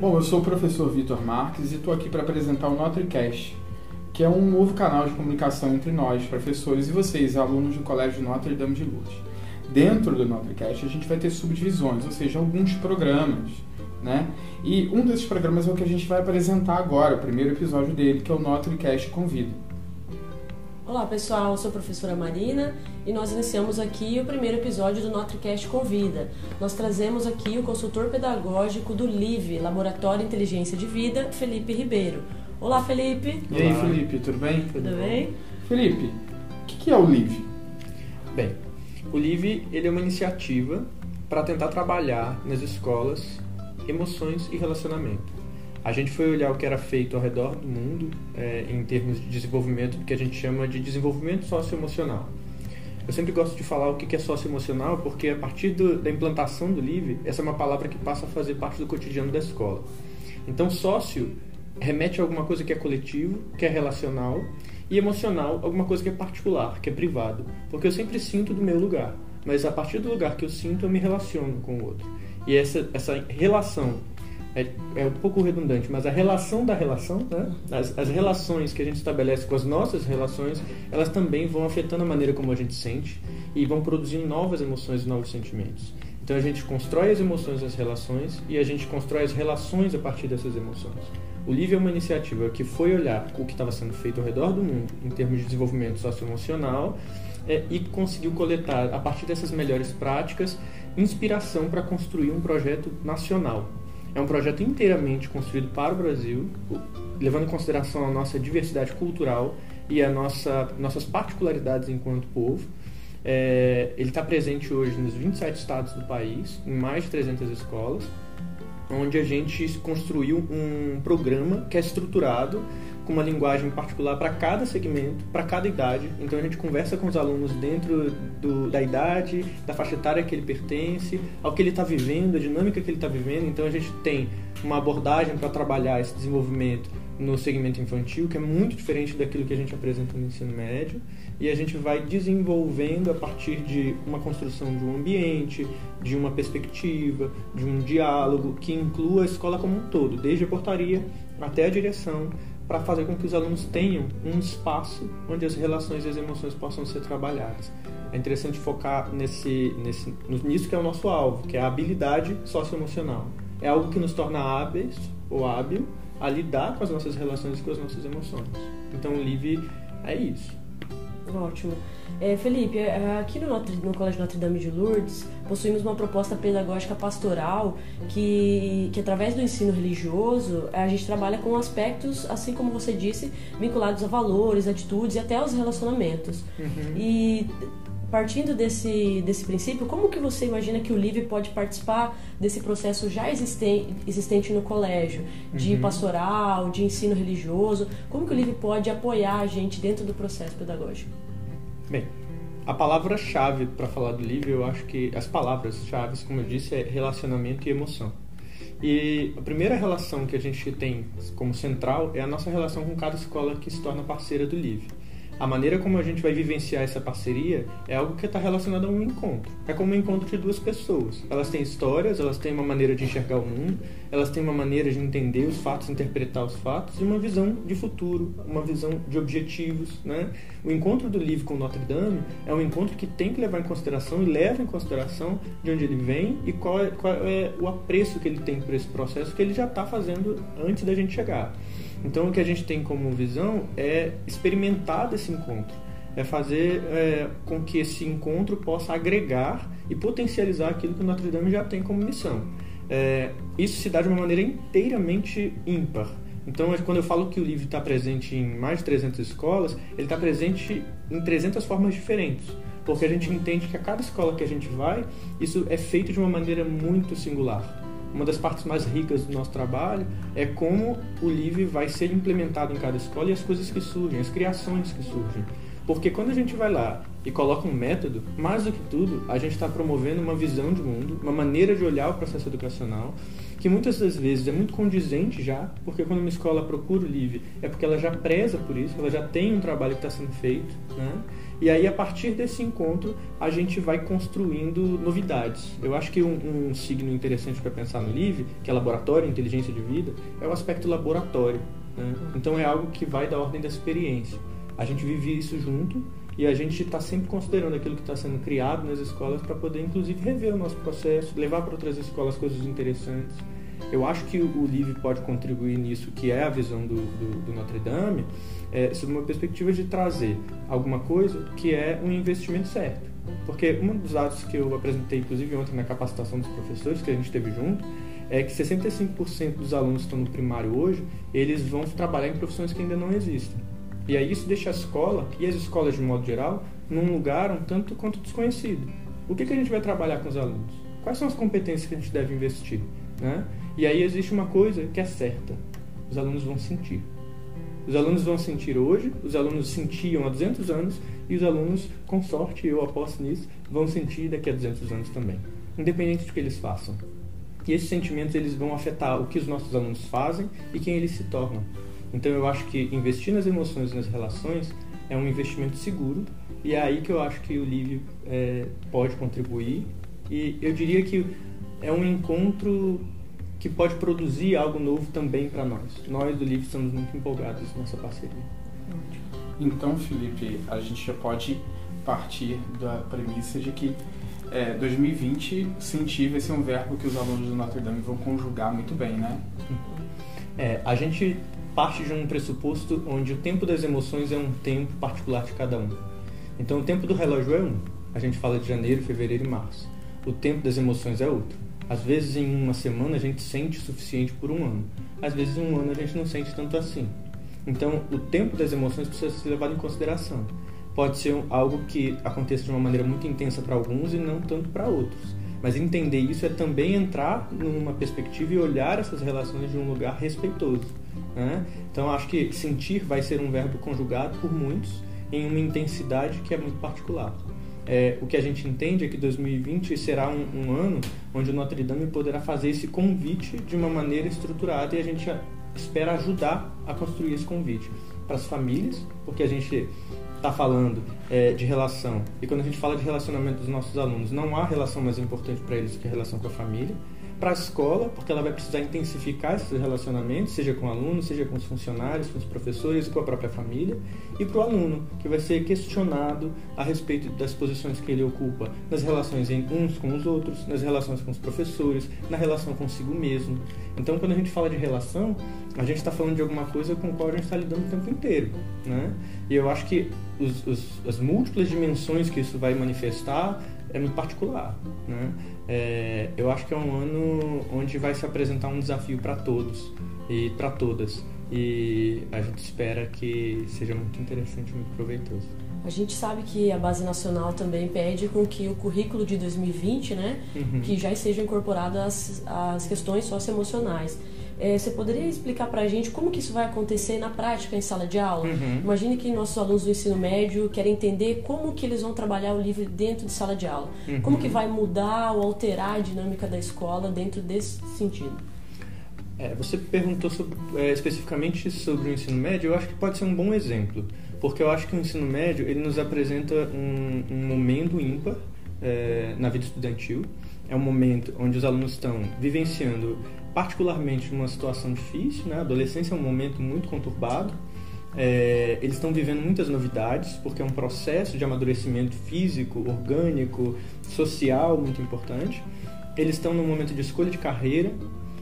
Bom, eu sou o professor Vitor Marques e estou aqui para apresentar o NotreCast, que é um novo canal de comunicação entre nós, professores, e vocês, alunos do Colégio Notre Dame de Lourdes. Dentro do NotreCast a gente vai ter subdivisões, ou seja, alguns programas, né? E um desses programas é o que a gente vai apresentar agora, o primeiro episódio dele, que é o NotreCast Convida. Olá pessoal, eu sou a professora Marina e nós iniciamos aqui o primeiro episódio do NotreCast Convida. Nós trazemos aqui o consultor pedagógico do LIVE, Laboratório Inteligência de Vida, Felipe Ribeiro. Olá Felipe! E aí Felipe, tudo bem? Tudo bem? Felipe, o que é o LIVE? Bem, o LIVE ele é uma iniciativa para tentar trabalhar nas escolas emoções e relacionamento. A gente foi olhar o que era feito ao redor do mundo é, em termos de desenvolvimento que a gente chama de desenvolvimento socioemocional. Eu sempre gosto de falar o que é socioemocional porque a partir do, da implantação do LIVE, essa é uma palavra que passa a fazer parte do cotidiano da escola. Então, sócio remete a alguma coisa que é coletivo, que é relacional, e emocional, alguma coisa que é particular, que é privado. Porque eu sempre sinto do meu lugar, mas a partir do lugar que eu sinto, eu me relaciono com o outro. E essa, essa relação é, é um pouco redundante, mas a relação da relação, né? as, as relações que a gente estabelece com as nossas relações, elas também vão afetando a maneira como a gente sente e vão produzindo novas emoções e novos sentimentos. Então a gente constrói as emoções das relações e a gente constrói as relações a partir dessas emoções. O Livre é uma iniciativa que foi olhar o que estava sendo feito ao redor do mundo em termos de desenvolvimento socioemocional é, e conseguiu coletar, a partir dessas melhores práticas, inspiração para construir um projeto nacional é um projeto inteiramente construído para o Brasil, levando em consideração a nossa diversidade cultural e a nossa, nossas particularidades enquanto povo. É, ele está presente hoje nos 27 estados do país, em mais de 300 escolas, onde a gente construiu um programa que é estruturado com uma linguagem particular para cada segmento, para cada idade. Então a gente conversa com os alunos dentro do, da idade, da faixa etária que ele pertence, ao que ele está vivendo, a dinâmica que ele está vivendo. Então a gente tem uma abordagem para trabalhar esse desenvolvimento no segmento infantil, que é muito diferente daquilo que a gente apresenta no ensino médio, e a gente vai desenvolvendo a partir de uma construção de um ambiente, de uma perspectiva, de um diálogo que inclua a escola como um todo, desde a portaria até a direção, para fazer com que os alunos tenham um espaço onde as relações e as emoções possam ser trabalhadas. É interessante focar nesse, nesse, nisso que é o nosso alvo, que é a habilidade socioemocional. É algo que nos torna hábeis ou hábil a lidar com as nossas relações e com as nossas emoções. Então, o LIVE é isso. Ótimo. É, Felipe, é, aqui no, Notre, no Colégio Notre Dame de Lourdes, possuímos uma proposta pedagógica pastoral que, que, através do ensino religioso, a gente trabalha com aspectos, assim como você disse, vinculados a valores, atitudes e até aos relacionamentos. Uhum. E partindo desse, desse princípio, como que você imagina que o LIVE pode participar desse processo já existente, existente no colégio, de uhum. pastoral, de ensino religioso? Como que o LIVE pode apoiar a gente dentro do processo pedagógico? Bem, a palavra-chave para falar do LIVE, eu acho que as palavras-chave, como eu disse, é relacionamento e emoção. E a primeira relação que a gente tem como central é a nossa relação com cada escola que se torna parceira do LIVE a maneira como a gente vai vivenciar essa parceria é algo que está relacionado a um encontro. É como um encontro de duas pessoas. Elas têm histórias, elas têm uma maneira de enxergar o mundo, elas têm uma maneira de entender os fatos, interpretar os fatos e uma visão de futuro, uma visão de objetivos. Né? O encontro do livro com Notre Dame é um encontro que tem que levar em consideração e leva em consideração de onde ele vem e qual é, qual é o apreço que ele tem por esse processo que ele já está fazendo antes da gente chegar. Então, o que a gente tem como visão é experimentar desse encontro, é fazer é, com que esse encontro possa agregar e potencializar aquilo que o Notre Dame já tem como missão. É, isso se dá de uma maneira inteiramente ímpar. Então, quando eu falo que o livro está presente em mais de 300 escolas, ele está presente em 300 formas diferentes. Porque a gente entende que a cada escola que a gente vai, isso é feito de uma maneira muito singular uma das partes mais ricas do nosso trabalho é como o LIVE vai ser implementado em cada escola e as coisas que surgem, as criações que surgem. Porque quando a gente vai lá e coloca um método, mais do que tudo, a gente está promovendo uma visão de mundo, uma maneira de olhar o processo educacional, que muitas das vezes é muito condizente já, porque quando uma escola procura o LIVE é porque ela já preza por isso, ela já tem um trabalho que está sendo feito, né? E aí, a partir desse encontro, a gente vai construindo novidades. Eu acho que um, um signo interessante para pensar no LIVE, que é laboratório, inteligência de vida, é o aspecto laboratório. Né? Então, é algo que vai da ordem da experiência. A gente vive isso junto e a gente está sempre considerando aquilo que está sendo criado nas escolas para poder, inclusive, rever o nosso processo, levar para outras escolas coisas interessantes. Eu acho que o LIVE pode contribuir nisso, que é a visão do, do, do Notre Dame, é, sob uma perspectiva de trazer alguma coisa que é um investimento certo. Porque um dos dados que eu apresentei, inclusive ontem na capacitação dos professores que a gente teve junto, é que 65% dos alunos que estão no primário hoje, eles vão trabalhar em profissões que ainda não existem. E aí isso deixa a escola, e as escolas de modo geral, num lugar um tanto quanto desconhecido. O que, que a gente vai trabalhar com os alunos? Quais são as competências que a gente deve investir? Né? E aí existe uma coisa que é certa: os alunos vão sentir. Os alunos vão sentir hoje, os alunos sentiam há 200 anos e os alunos, com sorte, eu aposto nisso, vão sentir daqui a 200 anos também, independente do que eles façam. E esses sentimentos eles vão afetar o que os nossos alunos fazem e quem eles se tornam. Então eu acho que investir nas emoções e nas relações é um investimento seguro e é aí que eu acho que o Livre é, pode contribuir e eu diria que é um encontro que pode produzir algo novo também para nós. Nós do Livre estamos muito empolgados nessa parceria. Então, Felipe, a gente já pode partir da premissa de que é, 2020 sentir vai ser um verbo que os alunos do Notre Dame vão conjugar muito bem, né? É, a gente parte de um pressuposto onde o tempo das emoções é um tempo particular de cada um. Então, o tempo do relógio é um. A gente fala de janeiro, fevereiro e março. O tempo das emoções é outro. Às vezes, em uma semana, a gente sente o suficiente por um ano. Às vezes, em um ano, a gente não sente tanto assim. Então, o tempo das emoções precisa ser levado em consideração. Pode ser algo que aconteça de uma maneira muito intensa para alguns e não tanto para outros. Mas entender isso é também entrar numa perspectiva e olhar essas relações de um lugar respeitoso. Né? Então, acho que sentir vai ser um verbo conjugado por muitos em uma intensidade que é muito particular. É, o que a gente entende é que 2020 será um, um, ano onde o Notre Dame poderá fazer esse convite de uma maneira estruturada e a gente espera ajudar a construir esse convite para as famílias, porque a gente está falando é, de relação e quando a gente fala de relacionamento dos nossos alunos, não há relação mais importante para eles do que a relação com a família para a escola, porque ela vai precisar intensificar esses relacionamentos, seja com o aluno, seja com os funcionários, com os professores com a própria família, e para o aluno, que vai ser questionado a respeito das posições que ele ocupa nas relações uns com os outros, nas relações com os professores, na relação consigo mesmo. Então, quando a gente fala de relação, a gente está falando de alguma coisa com a qual a gente está lidando o tempo inteiro, né? E eu acho que os, os, as múltiplas dimensões que isso vai manifestar é muito particular, né? É, eu acho que é um ano onde vai se apresentar um desafio para todos e para todas. E a gente espera que seja muito interessante, muito proveitoso. A gente sabe que a base nacional também pede com que o currículo de 2020, né, uhum. que já estejam incorporadas as, as questões socioemocionais. É, você poderia explicar para a gente como que isso vai acontecer na prática em sala de aula? Uhum. Imagine que nossos alunos do ensino médio querem entender como que eles vão trabalhar o livro dentro de sala de aula. Uhum. Como que vai mudar ou alterar a dinâmica da escola dentro desse sentido? É, você perguntou sobre, é, especificamente sobre o ensino médio, eu acho que pode ser um bom exemplo, porque eu acho que o ensino médio ele nos apresenta um, um momento ímpar é, na vida estudantil. É um momento onde os alunos estão vivenciando particularmente numa situação difícil, né? A adolescência é um momento muito conturbado. É, eles estão vivendo muitas novidades, porque é um processo de amadurecimento físico, orgânico, social muito importante. Eles estão num momento de escolha de carreira,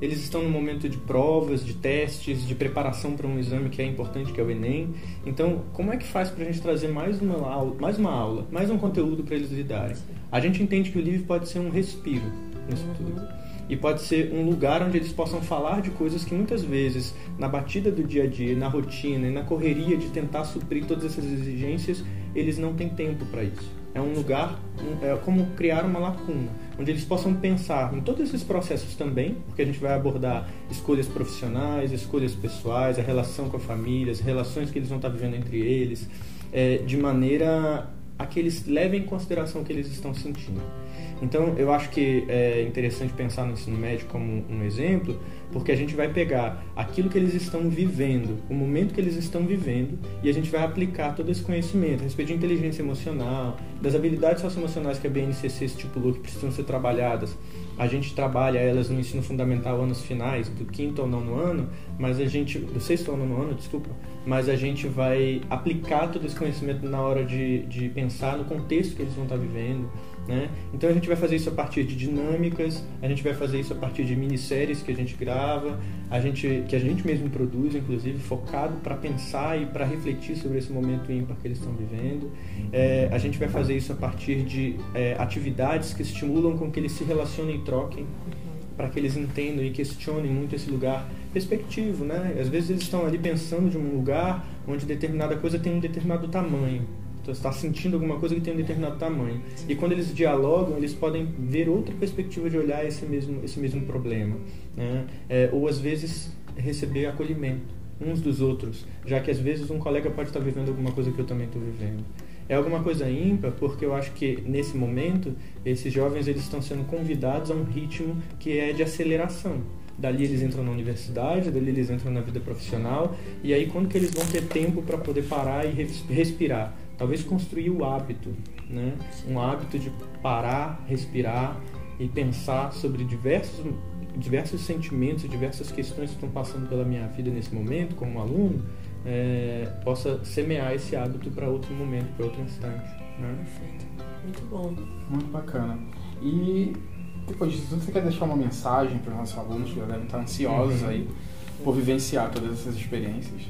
eles estão no momento de provas, de testes, de preparação para um exame que é importante, que é o Enem. Então, como é que faz para a gente trazer mais uma aula, mais uma aula, mais um conteúdo para eles lidarem? A gente entende que o livro pode ser um respiro nisso tudo e pode ser um lugar onde eles possam falar de coisas que muitas vezes, na batida do dia a dia, na rotina e na correria de tentar suprir todas essas exigências, eles não têm tempo para isso. É um lugar, é como criar uma lacuna, onde eles possam pensar em todos esses processos também, porque a gente vai abordar escolhas profissionais, escolhas pessoais, a relação com a família, as relações que eles vão estar vivendo entre eles, é, de maneira a que eles levem em consideração o que eles estão sentindo. Então, eu acho que é interessante pensar no ensino médio como um exemplo, porque a gente vai pegar aquilo que eles estão vivendo, o momento que eles estão vivendo, e a gente vai aplicar todo esse conhecimento a respeito de inteligência emocional, das habilidades socioemocionais que a BNCC estipulou que precisam ser trabalhadas. A gente trabalha elas no ensino fundamental anos finais, do quinto ao nono ano, mas a gente, do sexto ao nono ano, desculpa, mas a gente vai aplicar todo esse conhecimento na hora de, de pensar no contexto que eles vão estar vivendo, né? Então a gente vai fazer isso a partir de dinâmicas, a gente vai fazer isso a partir de minisséries que a gente grava, a gente, que a gente mesmo produz, inclusive, focado para pensar e para refletir sobre esse momento ímpar que eles estão vivendo. É, a gente vai fazer isso a partir de é, atividades que estimulam com que eles se relacionem e troquem, para que eles entendam e questionem muito esse lugar perspectivo, né? Às vezes eles estão ali pensando de um lugar onde determinada coisa tem um determinado tamanho. Está sentindo alguma coisa que tem um determinado tamanho. E quando eles dialogam, eles podem ver outra perspectiva de olhar esse mesmo, esse mesmo problema. Né? É, ou, às vezes, receber acolhimento uns dos outros, já que, às vezes, um colega pode estar vivendo alguma coisa que eu também estou vivendo. É alguma coisa ímpar, porque eu acho que, nesse momento, esses jovens eles estão sendo convidados a um ritmo que é de aceleração dali eles entram na universidade, dali eles entram na vida profissional, e aí quando que eles vão ter tempo para poder parar e respirar? talvez construir o hábito, né? Um hábito de parar, respirar e pensar sobre diversos diversos sentimentos, diversas questões que estão passando pela minha vida nesse momento, como aluno, é, possa semear esse hábito para outro momento, para outro instante. Né? Perfeito. Muito bom. Muito bacana. E depois disso, você quer deixar uma mensagem para os nossos alunos que já devem estar ansiosos uhum. aí por vivenciar todas essas experiências?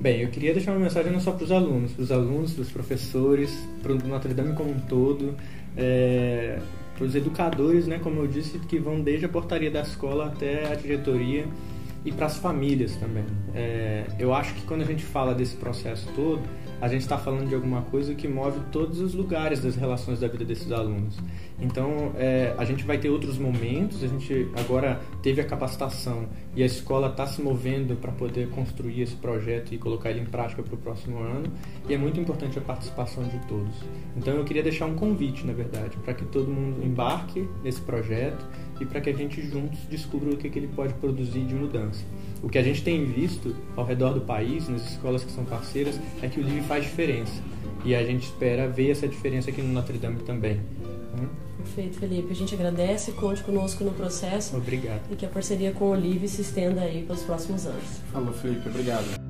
Bem, eu queria deixar uma mensagem não só para os alunos, para os alunos, para os professores, para o Notre Dame como um todo, é, para os educadores, né, como eu disse, que vão desde a portaria da escola até a diretoria e para as famílias também. É, eu acho que quando a gente fala desse processo todo, a gente está falando de alguma coisa que move todos os lugares das relações da vida desses alunos. Então, é, a gente vai ter outros momentos, a gente agora teve a capacitação e a escola está se movendo para poder construir esse projeto e colocar ele em prática para o próximo ano, e é muito importante a participação de todos. Então, eu queria deixar um convite, na verdade, para que todo mundo embarque nesse projeto e para que a gente juntos descubra o que, que ele pode produzir de mudança. O que a gente tem visto ao redor do país, nas escolas que são parceiras, é que o LIVE faz diferença. E a gente espera ver essa diferença aqui no Notre Dame também. Perfeito, Felipe. A gente agradece, conte conosco no processo. Obrigado. E que a parceria com o Olive se estenda aí para os próximos anos. Falou, Felipe. Obrigado.